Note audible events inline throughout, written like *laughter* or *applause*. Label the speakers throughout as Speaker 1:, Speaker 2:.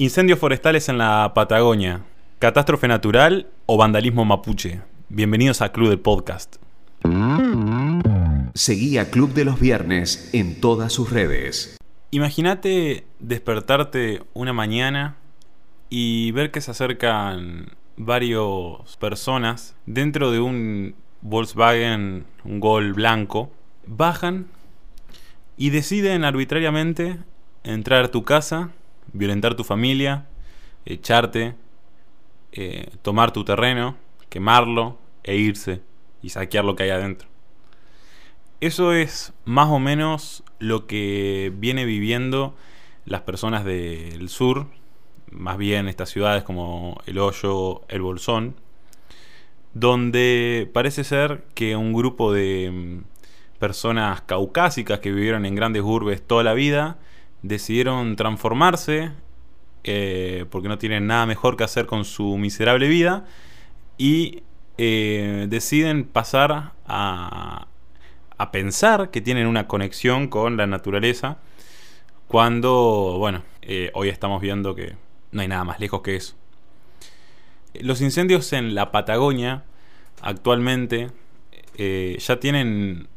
Speaker 1: Incendios forestales en la Patagonia. Catástrofe natural o vandalismo mapuche. Bienvenidos a Club del Podcast.
Speaker 2: Seguí a Club de los Viernes en todas sus redes.
Speaker 1: Imagínate despertarte una mañana y ver que se acercan varias personas dentro de un Volkswagen, un Gol blanco. Bajan y deciden arbitrariamente entrar a tu casa, violentar tu familia, echarte, eh, tomar tu terreno, quemarlo e irse y saquear lo que hay adentro. Eso es más o menos lo que viene viviendo las personas del sur, más bien estas ciudades como El Hoyo, El Bolsón, donde parece ser que un grupo de mm, personas caucásicas que vivieron en grandes urbes toda la vida decidieron transformarse eh, porque no tienen nada mejor que hacer con su miserable vida y eh, deciden pasar a, a pensar que tienen una conexión con la naturaleza cuando, bueno, eh, hoy estamos viendo que no hay nada más lejos que eso. Los incendios en la Patagonia actualmente ya tienen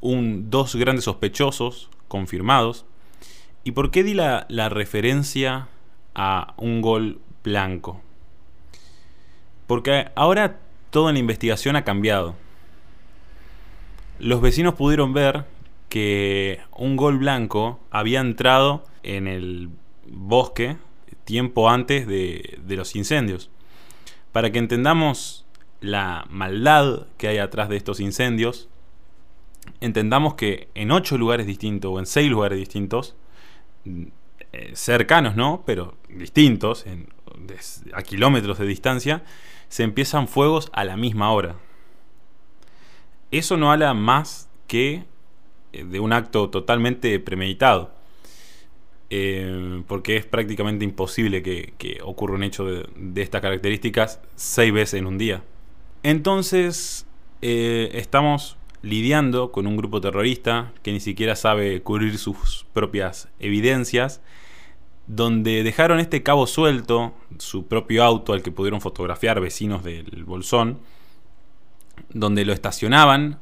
Speaker 1: un, dos grandes sospechosos confirmados ¿Y por qué di la, referencia a un gol blanco? Porque ahora toda la investigación ha cambiado. Los vecinos pudieron ver que un gol blanco había entrado en el bosque tiempo antes de, de, los incendios. Para que entendamos la maldad que hay atrás de estos incendios, entendamos que en ocho lugares distintos o en seis lugares distintos cercanos, ¿no? Pero distintos, a kilómetros de distancia, se empiezan fuegos a la misma hora. Eso no habla más que eh, de un acto totalmente premeditado. Eh, porque es prácticamente imposible que, ocurra un hecho de, estas características seis veces en un día. Entonces, estamos lidiando con un grupo terrorista que ni siquiera sabe cubrir sus propias evidencias, donde dejaron este cabo suelto, su propio auto al que pudieron fotografiar vecinos del Bolsón, donde lo estacionaban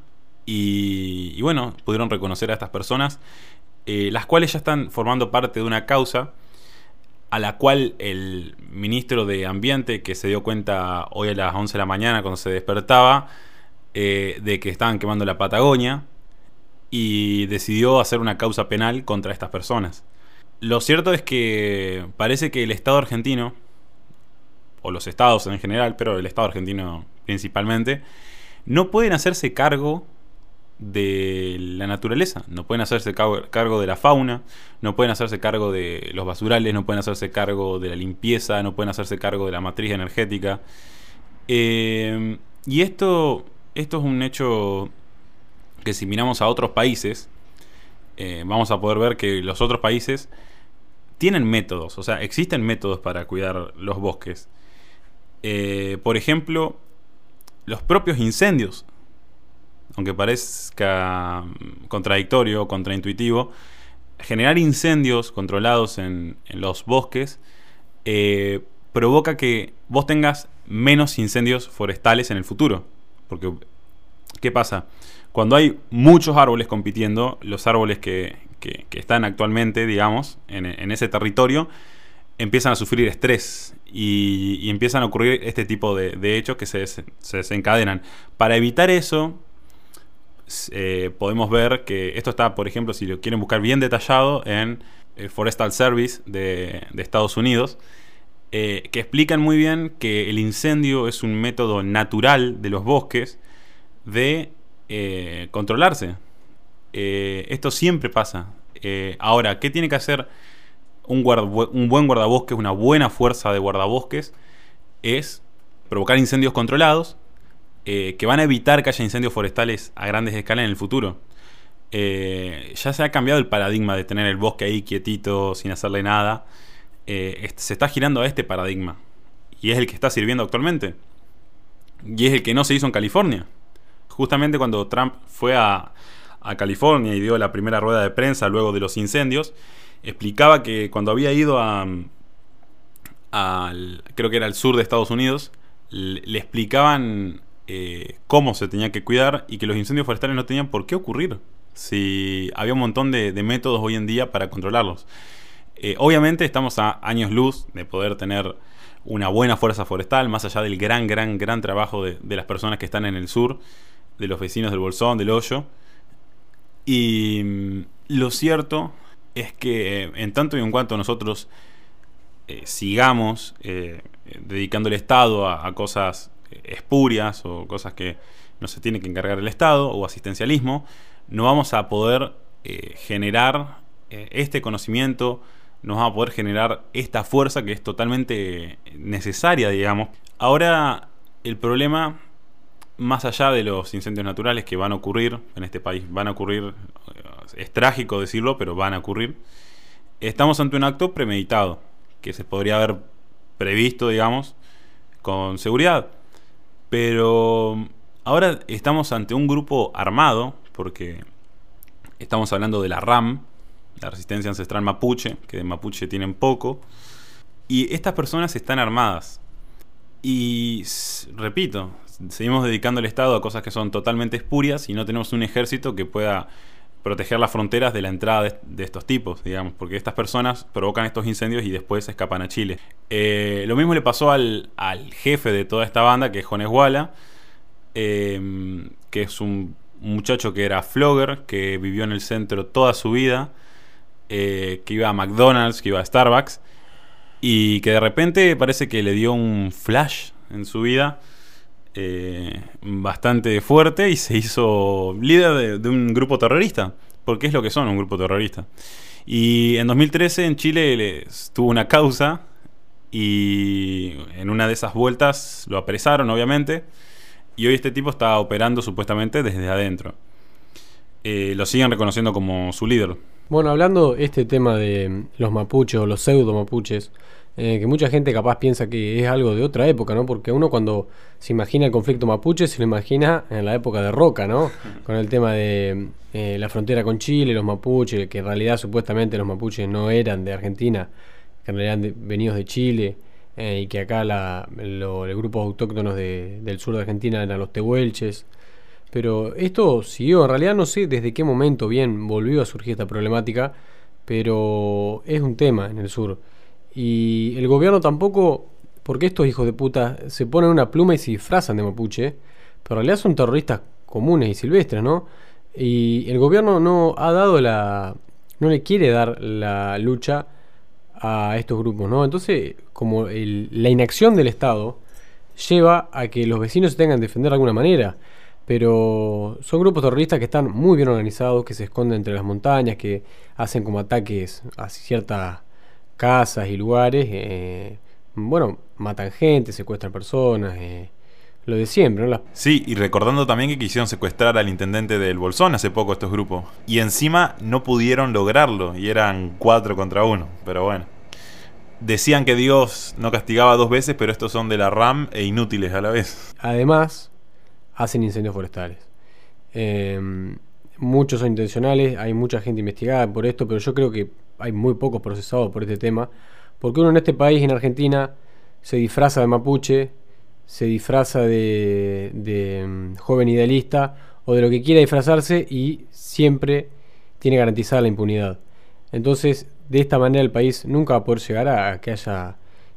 Speaker 1: y, bueno, pudieron reconocer a estas personas, eh, las cuales ya están formando parte de una causa a la cual el ministro de Ambiente, que se dio cuenta hoy a las 11 de la mañana cuando se despertaba, eh, de que estaban quemando la Patagonia y decidió hacer una causa penal contra estas personas. Lo cierto es que parece que el Estado argentino, o los estados en general, pero el Estado argentino principalmente, no pueden hacerse cargo de la naturaleza, no pueden hacerse cargo de la fauna, no pueden hacerse cargo de los basurales, no pueden hacerse cargo de la limpieza, no pueden hacerse cargo de la matriz energética. Eh, y esto esto es un hecho que si miramos a otros países, eh, vamos a poder ver que los otros países tienen métodos, o sea, existen métodos para cuidar los bosques. Eh, por ejemplo, los propios incendios, aunque parezca contradictorio o contraintuitivo, generar incendios controlados en, los bosques eh, provoca que vos tengas menos incendios forestales en el futuro. Porque, ¿qué pasa? Cuando hay muchos árboles compitiendo, los árboles que, están actualmente, digamos, en, ese territorio, empiezan a sufrir estrés y, empiezan a ocurrir este tipo de, hechos que se, desencadenan. Para evitar eso, eh, podemos ver que esto está, por ejemplo, si lo quieren buscar bien detallado en el Forestal Service de, de Estados Unidos, eh, que explican muy bien que el incendio es un método natural de los bosques de eh, controlarse. Eh, esto siempre pasa. ahora, ¿qué tiene que hacer un, un buen guardabosques, una buena fuerza de guardabosques? Es provocar incendios controlados que van a evitar que haya incendios forestales a grandes escalas en el futuro. ya se ha cambiado el paradigma de tener el bosque ahí quietito, sin hacerle nada. Eh, se está girando a este paradigma. Y es el que está sirviendo actualmente. Y es el que no se hizo en California. Justamente cuando Trump fue a, California y dio la primera rueda de prensa luego de los incendios, explicaba que cuando había ido a, al, creo que era al sur de Estados Unidos, le, explicaban eh, cómo se tenía que cuidar y que los incendios forestales no tenían por qué ocurrir. Si había un montón de, métodos hoy en día para controlarlos. Eh, obviamente estamos a años luz de poder tener una buena fuerza forestal, más allá del gran, gran, gran trabajo de, las personas que están en el sur, de los vecinos del Bolsón, del Hoyo. Y mm, lo cierto es que eh, en tanto y en cuanto nosotros eh, sigamos dedicando el Estado a, cosas espurias o cosas que no se tiene que encargar el Estado o asistencialismo, no vamos a poder generar este conocimiento, no vamos a poder generar esta fuerza que es totalmente necesaria, digamos. Ahora, el problema, más allá de los incendios naturales que van a ocurrir en este país, van a ocurrir es trágico decirlo, pero van a ocurrir. Estamos ante un acto premeditado, que se podría haber previsto, digamos, con seguridad. Pero ahora estamos ante un grupo armado, porque estamos hablando de la RAM, la resistencia ancestral mapuche, que de mapuche tienen poco. Y estas personas están armadas. Y repito, seguimos dedicando el Estado a cosas que son totalmente espurias y no tenemos un ejército que pueda proteger las fronteras de la entrada de, estos tipos, digamos, porque estas personas provocan estos incendios y después escapan a Chile. Eh, lo mismo le pasó al, jefe de toda esta banda, que es Jones Walla, em, que es un muchacho que era flogger, que vivió en el centro toda su vida, eh, que iba a McDonald's, que iba a Starbucks, y que de repente parece que le dio un flash en su vida eh, bastante fuerte y se hizo líder de, un grupo terrorista, porque es lo que son, un grupo terrorista. Y en 2013 en Chile tuvo una causa y en una de esas vueltas lo apresaron, obviamente, y hoy este tipo está operando supuestamente desde adentro. Eh, lo siguen reconociendo como su líder.
Speaker 3: Bueno, hablando este tema de los mapuches o los pseudo mapuches, eh, que mucha gente capaz piensa que es algo de otra época, ¿no? Porque uno cuando se imagina el conflicto mapuche se lo imagina en la época de Roca, ¿no? *laughs* Con el tema de eh, la frontera con Chile, los mapuches, que en realidad supuestamente los mapuches no eran de Argentina, que en realidad eran venidos de Chile, eh, y que acá la, los grupos autóctonos del sur de Argentina eran los tehuelches. Pero esto siguió, en realidad no sé desde qué momento bien volvió a surgir esta problemática, pero es un tema en el sur. Y el gobierno tampoco, porque estos hijos de puta se ponen una pluma y se disfrazan de mapuche, pero en realidad son terroristas comunes y silvestres, ¿no? Y el gobierno no ha dado la. no le quiere dar la lucha a estos grupos, ¿no? Entonces, como la inacción del Estado lleva a que los vecinos se tengan que defender de alguna manera. Pero son grupos terroristas que están muy bien organizados, que se esconden entre las montañas, que hacen como ataques a ciertas casas y lugares, eh, bueno, matan gente, secuestran personas, eh, lo de siempre, ¿no?
Speaker 1: Sí, y recordando también que quisieron secuestrar al intendente del Bolsón hace poco estos grupos. Y encima no pudieron lograrlo, y eran cuatro contra uno, pero bueno. Decían que Dios no castigaba dos veces, pero estos son de la RAM e inútiles a la vez.
Speaker 3: Además, hacen incendios forestales. Em, muchos son intencionales, hay mucha gente investigada por esto, pero yo creo que hay muy pocos procesados por este tema, porque uno en este país, en Argentina, se disfraza de mapuche, se disfraza de, mm, joven idealista o de lo que quiera disfrazarse y siempre tiene garantizada la impunidad. Entonces, de esta manera el país nunca va a poder llegar a, que haya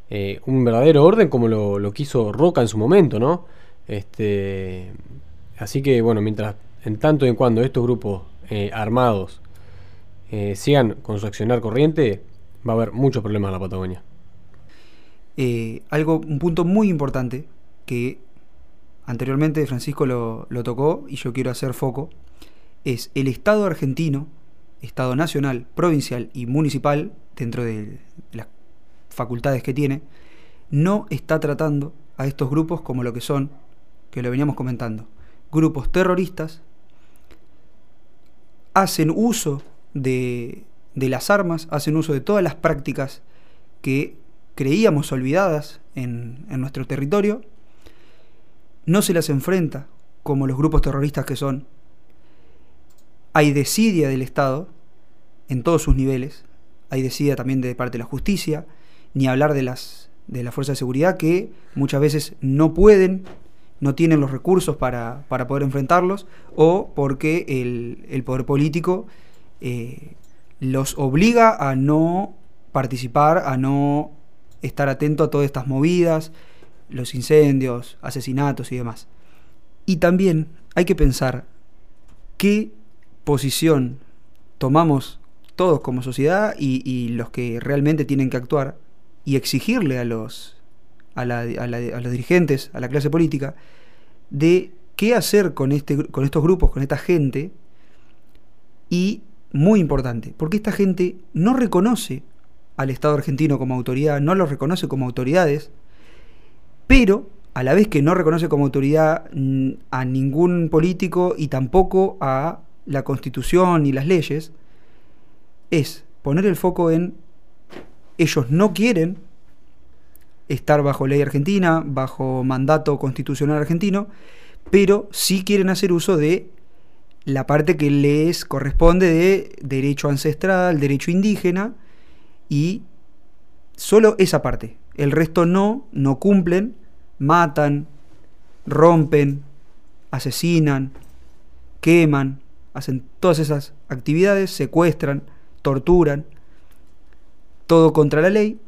Speaker 3: eh, un verdadero orden como lo, quiso Roca en su momento, ¿no? Este, así que, bueno, mientras, en tanto y en cuando estos grupos eh, armados eh, sigan con su accionar corriente, va a haber muchos problemas en la Patagonia.
Speaker 4: Eh, algo, un punto muy importante que anteriormente Francisco lo, tocó y yo quiero hacer foco, es el Estado argentino, Estado nacional, provincial y municipal, dentro de las facultades que tiene, no está tratando a estos grupos como lo que son, que lo veníamos comentando, grupos terroristas, hacen uso de, las armas, hacen uso de todas las prácticas que creíamos olvidadas en, en nuestro territorio, no se las enfrenta como los grupos terroristas que son. Hay desidia del Estado en todos sus niveles, hay desidia también de parte de la justicia, ni hablar de las de la fuerza de seguridad que muchas veces no pueden, no tienen los recursos para, para poder enfrentarlos, o porque el, el poder político eh, los obliga a no participar, a no estar atento a todas estas movidas, los incendios, asesinatos y demás. Y también hay que pensar qué posición tomamos todos como sociedad y, los que realmente tienen que actuar y exigirle a los, a, los dirigentes, a la clase política, de qué hacer con, este, con estos grupos, con esta gente. Y muy importante, porque esta gente no reconoce al Estado argentino como autoridad, no los reconoce como autoridades, pero a la vez que no reconoce como autoridad mm, a ningún político y tampoco a la constitución y las leyes, es poner el foco en ellos no quieren estar bajo ley argentina, bajo mandato constitucional argentino, pero sí quieren hacer uso de la parte que les corresponde de derecho ancestral, derecho indígena, y solo esa parte. El resto no, no cumplen, matan, rompen, asesinan, queman, hacen todas esas actividades, secuestran, torturan, todo contra la ley,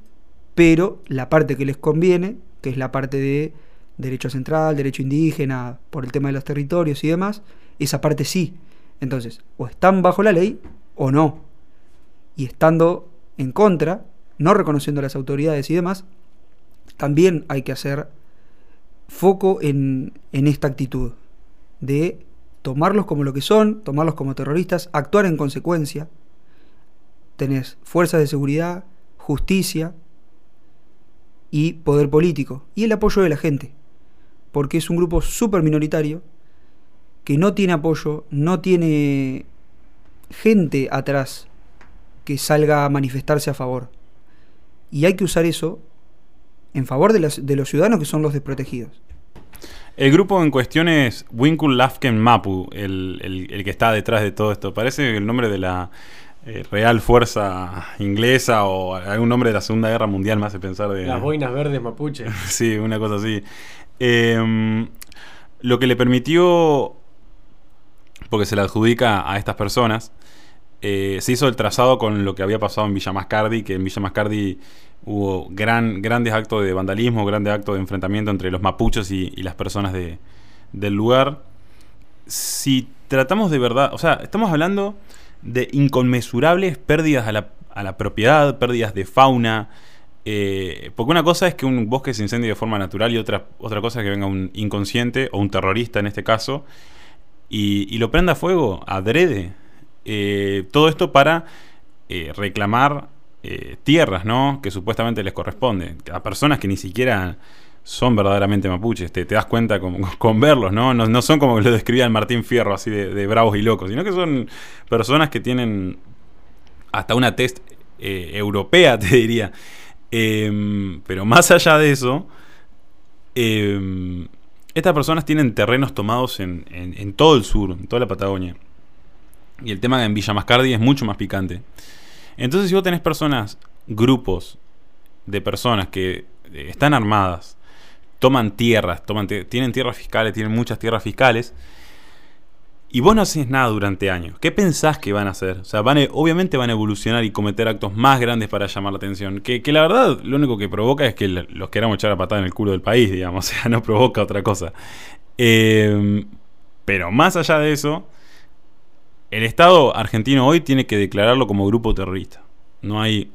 Speaker 4: pero la parte que les conviene, que es la parte de derecho central, derecho indígena, por el tema de los territorios y demás, esa parte sí. Entonces, o están bajo la ley o no. Y estando en contra, no reconociendo a las autoridades y demás, también hay que hacer foco en, en esta actitud de tomarlos como lo que son, tomarlos como terroristas, actuar en consecuencia. Tenés fuerzas de seguridad, justicia y poder político y el apoyo de la gente, porque es un grupo súper minoritario que no tiene apoyo, no tiene gente atrás que salga a manifestarse a favor. Y hay que usar eso en favor de los, de los ciudadanos que son los desprotegidos.
Speaker 1: El grupo en cuestión es Winkul Lafken Mapu, el, que está detrás de todo esto. Parece el nombre de la eh, Real Fuerza Inglesa o algún nombre de la Segunda Guerra Mundial me hace pensar de...
Speaker 3: Las boinas verdes mapuche. *laughs*
Speaker 1: sí, una cosa así. Em, lo que le permitió, porque se le adjudica a estas personas, eh, se hizo el trazado con lo que había pasado en Villa Mascardi, que en Villa Mascardi hubo gran, grandes actos de vandalismo, grandes actos de enfrentamiento entre los mapuches y, las personas de, del lugar. Si tratamos de verdad, o sea, estamos hablando de inconmensurables pérdidas a la, a la propiedad, pérdidas de fauna, eh, porque una cosa es que un bosque se incendie de forma natural y otra, otra cosa es que venga un inconsciente o un terrorista en este caso y, y lo prenda a fuego, adrede. Eh, todo esto para eh, reclamar eh, tierras, ¿no? Que supuestamente les corresponden. A personas que ni siquiera son verdaderamente mapuches. Te, das cuenta *laughs* con, verlos, ¿no? ¿no? son como lo describía el Martín Fierro, así de, bravos y locos, sino que son personas que tienen hasta una test eh, europea, *laughs* te diría. Em, pero más allá de eso, em, estas personas tienen terrenos tomados en, en todo el sur, en toda la Patagonia. Y el tema en Villa Mascardi es mucho más picante. Entonces, si vos tenés personas, grupos de personas que eh, están armadas, toman tierras, tienen tierras fiscales, tienen muchas tierras fiscales, y vos no haces nada durante años, ¿qué pensás que van a hacer? O sea, obviamente van a evolucionar y cometer actos más grandes para llamar la atención. Que, la verdad lo único que provoca es que los queramos echar a patada en el culo del país, digamos. *laughs* O sea, no provoca otra cosa. Em, pero más allá de eso, el Estado argentino hoy tiene que declararlo como grupo terrorista. No hay,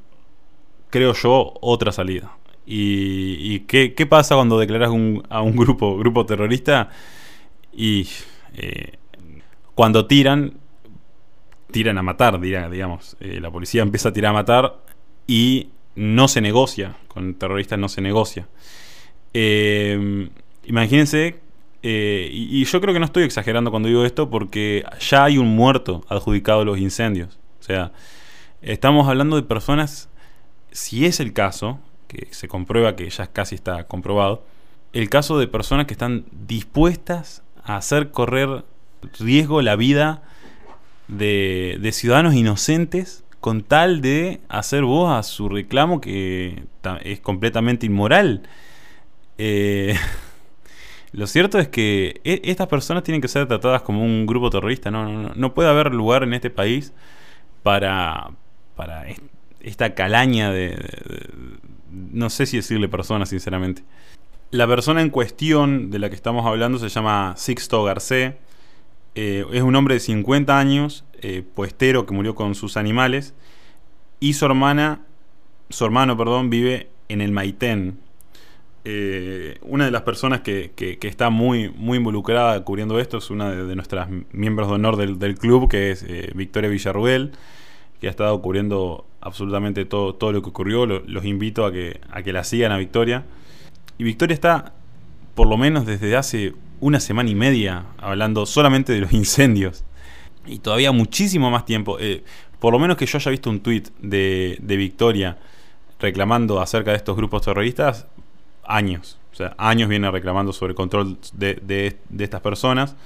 Speaker 1: creo yo, otra salida. ¿Y, qué, pasa cuando declaras a un grupo, grupo terrorista? Y eh, cuando tiran, tiran a matar, digamos. Eh, la policía empieza a tirar a matar y no se negocia. Con terroristas no se negocia. Eh, imagínense eh, y, yo creo que no estoy exagerando cuando digo esto porque ya hay un muerto adjudicado a los incendios. O sea, estamos hablando de personas, si es el caso, que se comprueba que ya casi está comprobado, el caso de personas que están dispuestas a hacer correr riesgo la vida de, ciudadanos inocentes con tal de hacer voz a su reclamo que es completamente inmoral. Eh, *laughs* lo cierto es que e, estas personas tienen que ser tratadas como un grupo terrorista. No, no, no puede haber lugar en este país para, para esta calaña de, No sé si decirle persona, sinceramente. La persona en cuestión de la que estamos hablando se llama Sixto Garcé. Eh, es un hombre de 50 años, eh, puestero que murió con sus animales. Y su hermana, su hermano, perdón, vive en el Maitén. Eh, una de las personas que, está muy, muy involucrada cubriendo esto es una de, nuestras miembros de honor del, club, que es Victoria Villarruel que ha estado cubriendo absolutamente todo, todo lo que ocurrió. los invito a que, a que la sigan a Victoria. Y Victoria está, por lo menos desde hace una semana y media, hablando solamente de los *laughs* incendios. Y todavía muchísimo más tiempo. Eh, por lo menos que yo haya visto un tweet de, de Victoria reclamando acerca de estos grupos terroristas, años. O sea, años viene reclamando sobre el control de, de, de, estas personas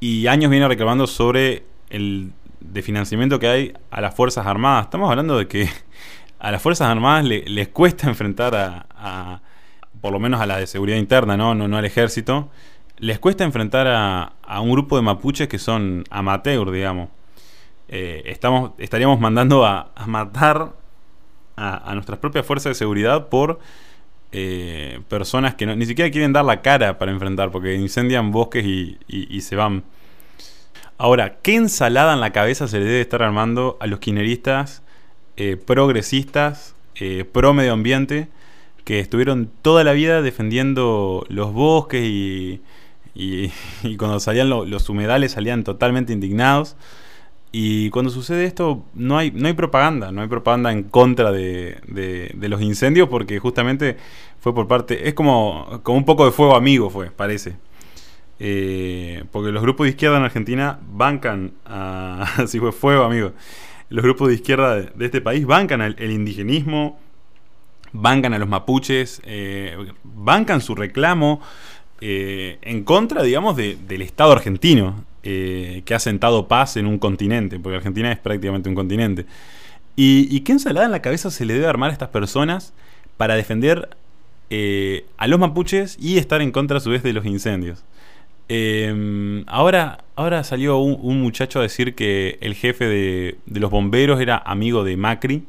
Speaker 1: y años viene reclamando sobre el de financiamiento que hay a las Fuerzas Armadas. Estamos hablando de que *laughs* a las Fuerzas Armadas les cuesta enfrentar a, por lo menos a la de seguridad interna, no, no, no al ejército, les cuesta enfrentar a, a un grupo de mapuches que son amateur, digamos. Eh, estamos, estaríamos mandando a, matar a, nuestras propias fuerzas de seguridad por eh, personas que ni siquiera quieren dar la cara para enfrentar, porque incendian bosques y, y se van. Ahora, ¿qué ensalada en la cabeza se le debe estar armando a los quineristas eh, progresistas, eh, pro medio ambiente, que estuvieron toda la vida defendiendo los bosques y, *laughs* cuando salían los humedales salían totalmente indignados? Y cuando sucede esto, no hay, no hay propaganda, no hay propaganda en contra de, de, los incendios porque justamente fue por parte, es como, como un poco de fuego amigo fue, parece. Eh, porque los grupos de izquierda en Argentina bancan a. *laughs* Así fue fuego, amigo. Los grupos de izquierda de, este país bancan al, indigenismo, bancan a los mapuches, eh, bancan su reclamo eh, en contra, digamos, del Estado argentino, que ha sentado paz en un continente, porque Argentina es prácticamente un continente. ¿Y, y qué ensalada en la cabeza se le debe armar a estas personas para defender a los mapuches y estar en contra a su vez de los incendios? Em, ahora, ahora salió un, muchacho a decir que el jefe de, los bomberos era amigo de Macri.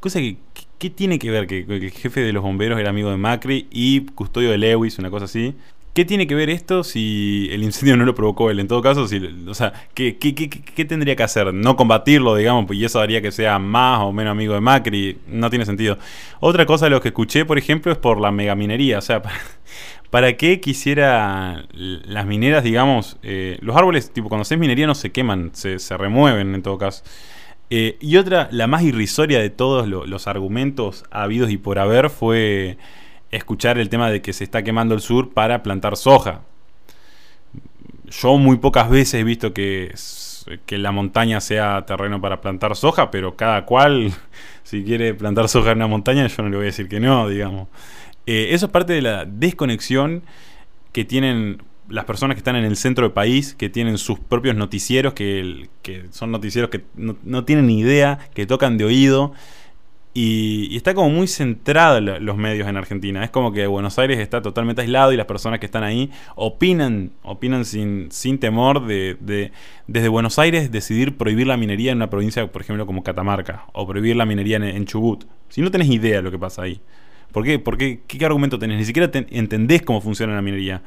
Speaker 1: Cosa que, ¿qué tiene que ver que, el jefe de los bomberos era amigo de Macri y custodio de Lewis, una cosa así? ¿Qué tiene que ver esto si el incendio no lo provocó él? En todo caso, si, o sea, ¿qué, tendría que hacer? No combatirlo, digamos, y eso haría que sea más o menos amigo de Macri. No tiene sentido. Otra cosa de lo que escuché, por ejemplo, es por la megaminería. O sea, *laughs* ¿Para qué quisiera las mineras, digamos, eh, los árboles, tipo, cuando haces minería no se queman, se, remueven en todo caso? Eh, y otra, la más irrisoria de todos los argumentos habidos y por haber fue escuchar el tema de que se está quemando el sur para plantar soja. Yo muy pocas veces he visto que, que la montaña sea terreno para plantar soja, pero cada cual, *laughs* si quiere plantar soja en una montaña, yo no le voy a decir que no, digamos. Eh, eso es parte de la desconexión que tienen las personas que están en el centro del país, que tienen sus propios noticieros, que, son noticieros que no, tienen ni idea, que tocan de oído. Y, está como muy centrado los medios en Argentina. Es como que Buenos Aires está totalmente aislado y las personas que están ahí opinan, opinan sin, sin temor de, desde Buenos Aires decidir prohibir la minería en una provincia, por ejemplo, como Catamarca, o prohibir la minería en Chubut. Si no tenés idea de lo que pasa ahí. ¿Por qué? ¿Por qué? ¿Qué, argumento tenés? Ni siquiera entendés cómo funciona la minería.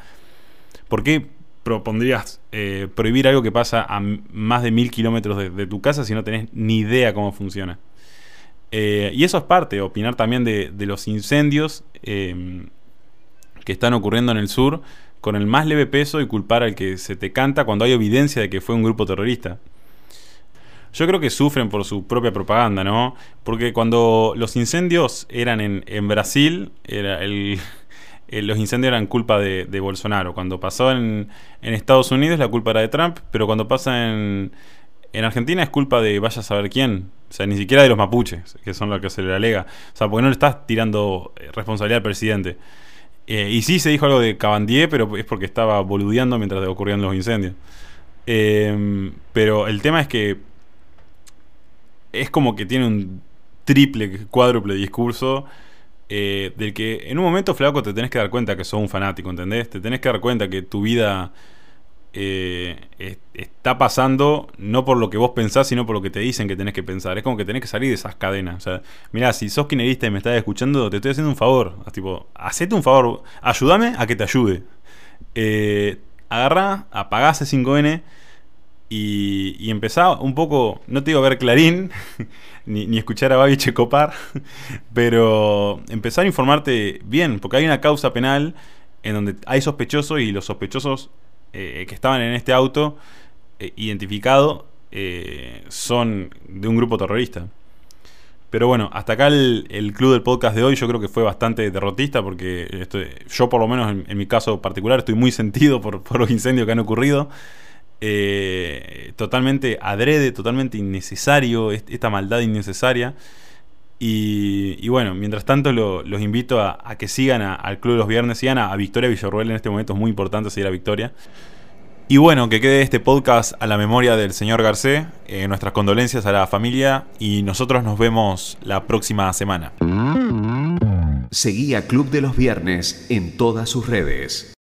Speaker 1: ¿Por qué propondrías eh, prohibir algo que pasa a más de mil kilómetros de, tu casa si no tenés ni idea cómo funciona? Eh, y eso es parte, opinar también de, los incendios em, que están ocurriendo en el sur con el más leve peso y culpar al que se te canta cuando hay evidencia de que fue un grupo terrorista. Yo creo que sufren por su propia propaganda, ¿no? Porque cuando los incendios eran en, Brasil, era el, *laughs* los incendios eran culpa de, Bolsonaro. Cuando pasó en, Estados Unidos, la culpa era de Trump, pero cuando pasa en, Argentina es culpa de vaya a saber quién. O sea, ni siquiera de los mapuches, que son los que se le alega. O sea, porque no le estás tirando eh, responsabilidad al presidente. Eh, y sí se dijo algo de Cabandier, pero es porque estaba boludeando mientras ocurrían los incendios. Eh, pero el tema es que es como que tiene un triple, cuádruple discurso. eh, del que en un momento, flaco, te tenés que dar cuenta que sos un fanático, ¿entendés? Te tenés que dar cuenta que tu vida eh, es- está pasando no por lo que vos pensás, sino por lo que te dicen que tenés que pensar. Es como que tenés que salir de esas cadenas. O sea, mirá, si sos kinerista y me estás escuchando, te estoy haciendo un favor. Tipo, hacete un favor, ayúdame a que te ayude. Eh, agarrá, apagá ese 5N y, y empezá un poco, no te digo a ver Clarín, *laughs* ni, ni escuchar a Babi Checopar, *laughs* pero empezar a informarte bien, porque hay una causa penal en donde hay sospechosos y los sospechosos eh, que estaban en este auto eh, identificado eh, son de un grupo terrorista. Pero bueno, hasta acá el, el club del podcast de hoy yo creo que fue bastante derrotista porque estoy- yo por lo menos en, en mi caso particular estoy muy sentido por, *laughs* por los incendios que han ocurrido. Eh, totalmente adrede, totalmente innecesario, est- esta maldad innecesaria. Y, bueno, mientras tanto lo- los invito a, que sigan al Club de los Viernes, sigan a, Victoria Villarruel en este momento, es muy importante seguir a Victoria. Y bueno, que quede este podcast a la memoria del señor Garcé, eh, nuestras condolencias a la familia y nosotros nos vemos la próxima semana.
Speaker 2: Seguí a Club de los Viernes en todas sus redes.